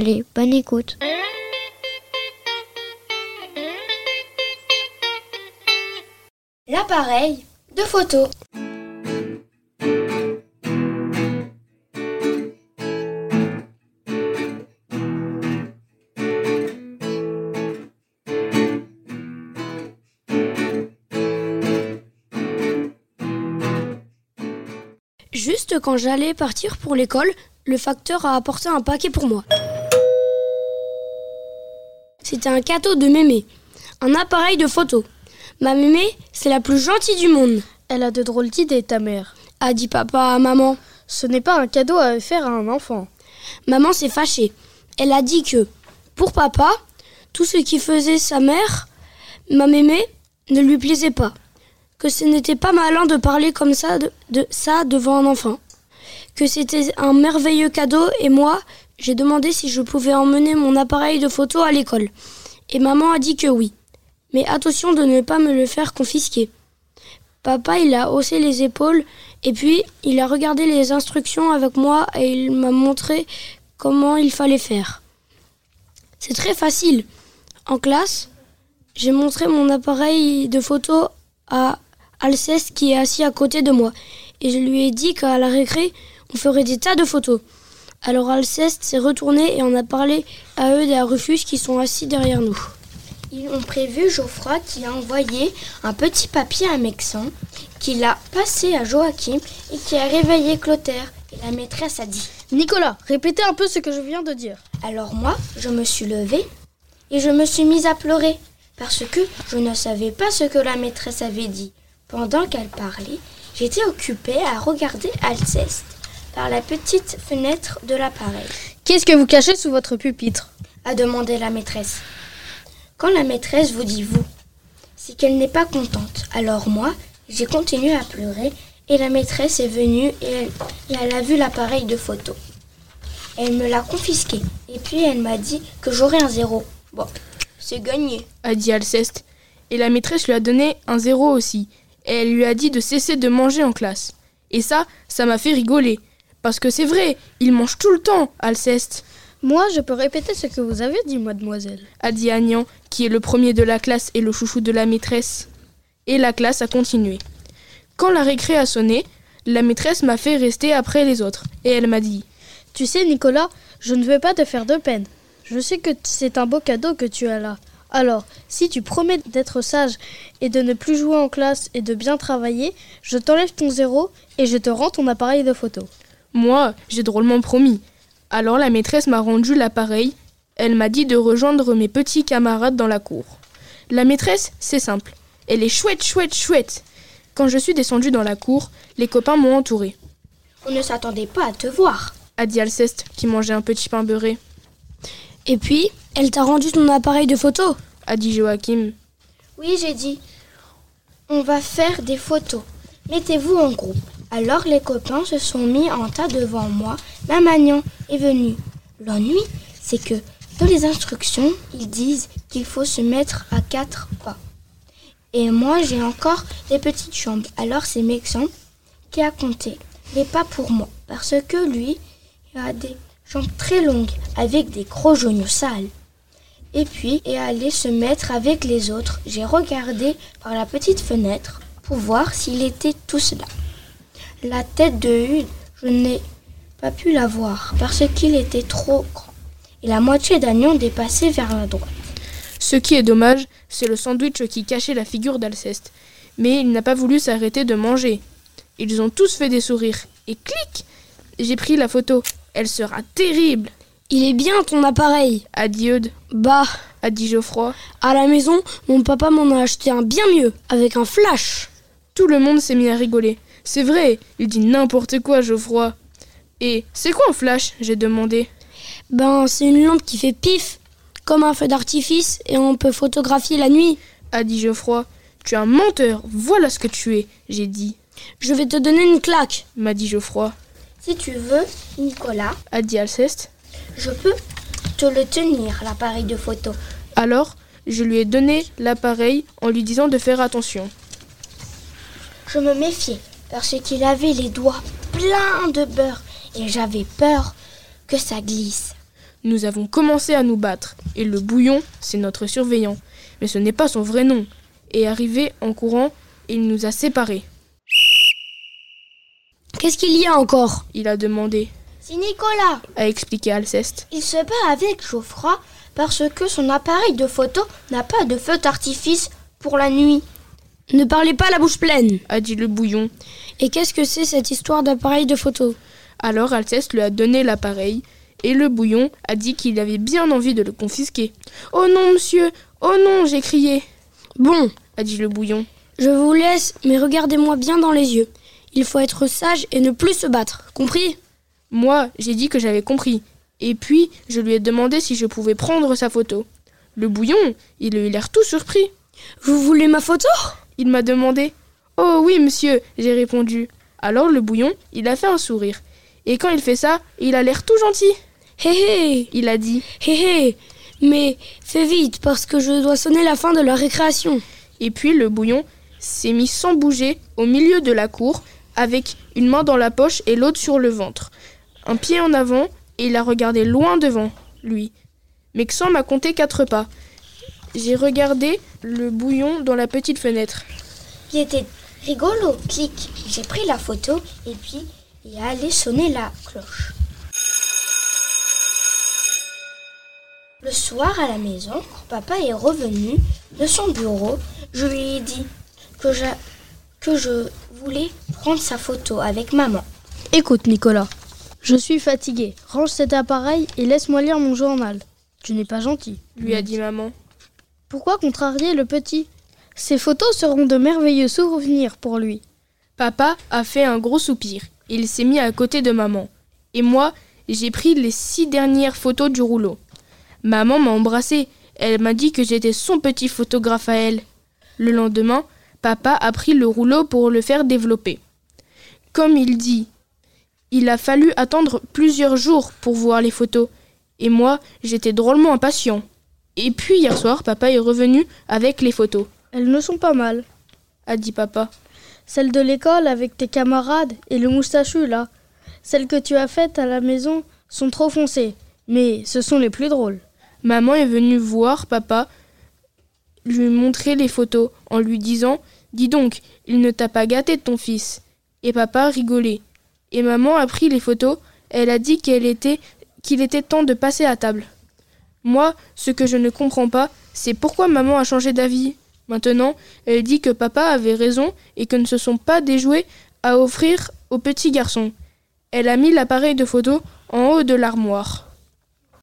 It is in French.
Allez, bonne écoute. L'appareil de photo. Juste quand j'allais partir pour l'école, le facteur a apporté un paquet pour moi. C'était un cadeau de mémé, un appareil de photo. Ma mémé, c'est la plus gentille du monde, Elle a de drôles d'idées, ta mère. a dit papa à maman. Ce n'est pas un cadeau à faire à un enfant. Maman s'est fâchée. Elle a dit que, pour papa, tout ce qui faisait sa mère, ma mémé, ne lui plaisait pas. Que ce n'était pas malin de parler comme ça de, de ça devant un enfant. Que c'était un merveilleux cadeau et moi, j'ai demandé si je pouvais emmener mon appareil de photo à l'école. Et maman a dit que oui. Mais attention de ne pas me le faire confisquer. Papa, il a haussé les épaules et puis il a regardé les instructions avec moi et il m'a montré comment il fallait faire. C'est très facile. En classe, j'ai montré mon appareil de photo à Alceste qui est assis à côté de moi et je lui ai dit qu'à la récré, on ferait des tas de photos. Alors Alceste s'est retourné et on a parlé à eux des Rufus qui sont assis derrière nous. Ils ont prévu Geoffroy qui a envoyé un petit papier à Mexan, qu'il a passé à Joachim et qui a réveillé Clotaire. Et la maîtresse a dit Nicolas, répétez un peu ce que je viens de dire. Alors moi, je me suis levée et je me suis mise à pleurer parce que je ne savais pas ce que la maîtresse avait dit. Pendant qu'elle parlait, j'étais occupée à regarder Alceste par la petite fenêtre de l'appareil, Qu'est-ce que vous cachez sous votre pupitre a demandé la maîtresse. Quand la maîtresse vous dit vous, c'est qu'elle n'est pas contente. Alors moi, j'ai continué à pleurer et la maîtresse est venue et elle, et elle a vu l'appareil de photo. Elle me l'a confisqué et puis elle m'a dit que j'aurais un zéro. Bon, c'est gagné. a dit Alceste. Et la maîtresse lui a donné un zéro aussi. Et elle lui a dit de cesser de manger en classe. Et ça, ça m'a fait rigoler. Parce que c'est vrai, il mange tout le temps, Alceste, Moi, je peux répéter ce que vous avez dit, mademoiselle. a dit Agnan, qui est le premier de la classe et le chouchou de la maîtresse. Et la classe a continué. Quand la récré a sonné, la maîtresse m'a fait rester après les autres. Et elle m'a dit Tu sais, Nicolas, je ne veux pas te faire de peine. Je sais que c'est un beau cadeau que tu as là. Alors, si tu promets d'être sage et de ne plus jouer en classe et de bien travailler, je t'enlève ton zéro et je te rends ton appareil de photo. Moi, j'ai drôlement promis. Alors la maîtresse m'a rendu l'appareil. Elle m'a dit de rejoindre mes petits camarades dans la cour. La maîtresse, c'est simple. Elle est chouette, chouette, chouette. Quand je suis descendue dans la cour, les copains m'ont entouré. On ne s'attendait pas à te voir. A dit Alceste, qui mangeait un petit pain beurré. Et puis, elle t'a rendu ton appareil de photo. A dit Joachim. Oui, j'ai dit. On va faire des photos. Mettez-vous en groupe. Alors les copains se sont mis en tas devant moi. Ma Magnon est venue. L'ennui, c'est que dans les instructions, ils disent qu'il faut se mettre à quatre pas. Et moi, j'ai encore des petites jambes. Alors c'est Mexan qui a compté les pas pour moi. Parce que lui, il a des jambes très longues avec des gros genoux sales. Et puis, et aller se mettre avec les autres, j'ai regardé par la petite fenêtre pour voir s'il était tous là. La tête de Hude, je n'ai pas pu la voir parce qu'il était trop grand. Et la moitié d'Agnon dépassait vers la droite. Ce qui est dommage, c'est le sandwich qui cachait la figure d'Alceste. Mais il n'a pas voulu s'arrêter de manger. Ils ont tous fait des sourires. Et clic J'ai pris la photo. Elle sera terrible, Il est bien ton appareil. a dit Eudes, Bah, a dit Geoffroy. à la maison, mon papa m'en a acheté un bien mieux, avec un flash. Tout le monde s'est mis à rigoler. C'est vrai, il dit n'importe quoi, Geoffroy. Et c'est quoi un flash? J'ai demandé. Ben, c'est une lampe qui fait pif, comme un feu d'artifice, et on peut photographier la nuit. A dit Geoffroy. Tu es un menteur, voilà ce que tu es, j'ai dit. Je vais te donner une claque. M'a dit Geoffroy. Si tu veux, Nicolas, A dit Alceste. je peux te le tenir, l'appareil de photo. Alors, je lui ai donné l'appareil en lui disant de faire attention. Je me méfiais parce qu'il avait les doigts pleins de beurre et j'avais peur que ça glisse. Nous avons commencé à nous battre, et le bouillon, c'est notre surveillant. Mais ce n'est pas son vrai nom. Et arrivé en courant, il nous a séparés. Qu'est-ce qu'il y a encore? Il a demandé, C'est Nicolas. a expliqué Alceste. Il se bat avec Geoffroy parce que son appareil de photo n'a pas de feu d'artifice pour la nuit. Ne parlez pas la bouche pleine. A dit le bouillon. Et qu'est-ce que c'est cette histoire d'appareil de photo? Alors Alceste lui a donné l'appareil, et le bouillon a dit qu'il avait bien envie de le confisquer. Oh non, monsieur Oh non j'ai crié Bon, a dit le bouillon. je vous laisse, mais regardez-moi bien dans les yeux. Il faut être sage et ne plus se battre. Compris? Moi, j'ai dit que j'avais compris. Et puis, je lui ai demandé si je pouvais prendre sa photo. Le bouillon, il a eu l'air tout surpris. Vous voulez ma photo? Il m'a demandé. Oh oui, monsieur, j'ai répondu. Alors le bouillon, il a fait un sourire. Et quand il fait ça, il a l'air tout gentil. Hé hé Il a dit. Hé hé Mais fais vite, parce que je dois sonner la fin de la récréation. Et puis le bouillon s'est mis sans bouger au milieu de la cour, avec une main dans la poche et l'autre sur le ventre. Un pied en avant, et il a regardé loin devant lui. Mexan m'a compté quatre pas. J'ai regardé le bouillon dans la petite fenêtre. Il était rigolo, clic. J'ai pris la photo et puis il est allé sonner la cloche. Le soir à la maison, quand papa est revenu de son bureau, je lui ai dit que je, que je voulais prendre sa photo avec maman. Écoute, Nicolas, je suis fatigué. Range cet appareil et laisse-moi lire mon journal. Tu n'es pas gentil. Lui a dit maman. Pourquoi contrarier le petit? Ces photos seront de merveilleux souvenirs pour lui. Papa a fait un gros soupir. Il s'est mis à côté de maman. Et moi, j'ai pris les six dernières photos du rouleau. Maman m'a embrassé. Elle m'a dit que j'étais son petit photographe à elle. Le lendemain, papa a pris le rouleau pour le faire développer. Comme il dit, il a fallu attendre plusieurs jours pour voir les photos. Et moi, j'étais drôlement impatient. Et puis hier soir, papa est revenu avec les photos, Elles ne sont pas mal. a dit papa. Celles de l'école avec tes camarades et le moustachu là. Celles que tu as faites à la maison sont trop foncées. Mais ce sont les plus drôles. Maman est venue voir papa, lui montrer les photos en lui disant Dis donc, il ne t'a pas gâté ton fils. Et papa rigolait. Et maman a pris les photos, elle a dit qu'elle était qu'il était temps de passer à table. Moi, ce que je ne comprends pas, c'est pourquoi maman a changé d'avis. Maintenant, elle dit que papa avait raison et que ne se sont pas des jouets à offrir aux petits garçons. Elle a mis l'appareil de photo en haut de l'armoire.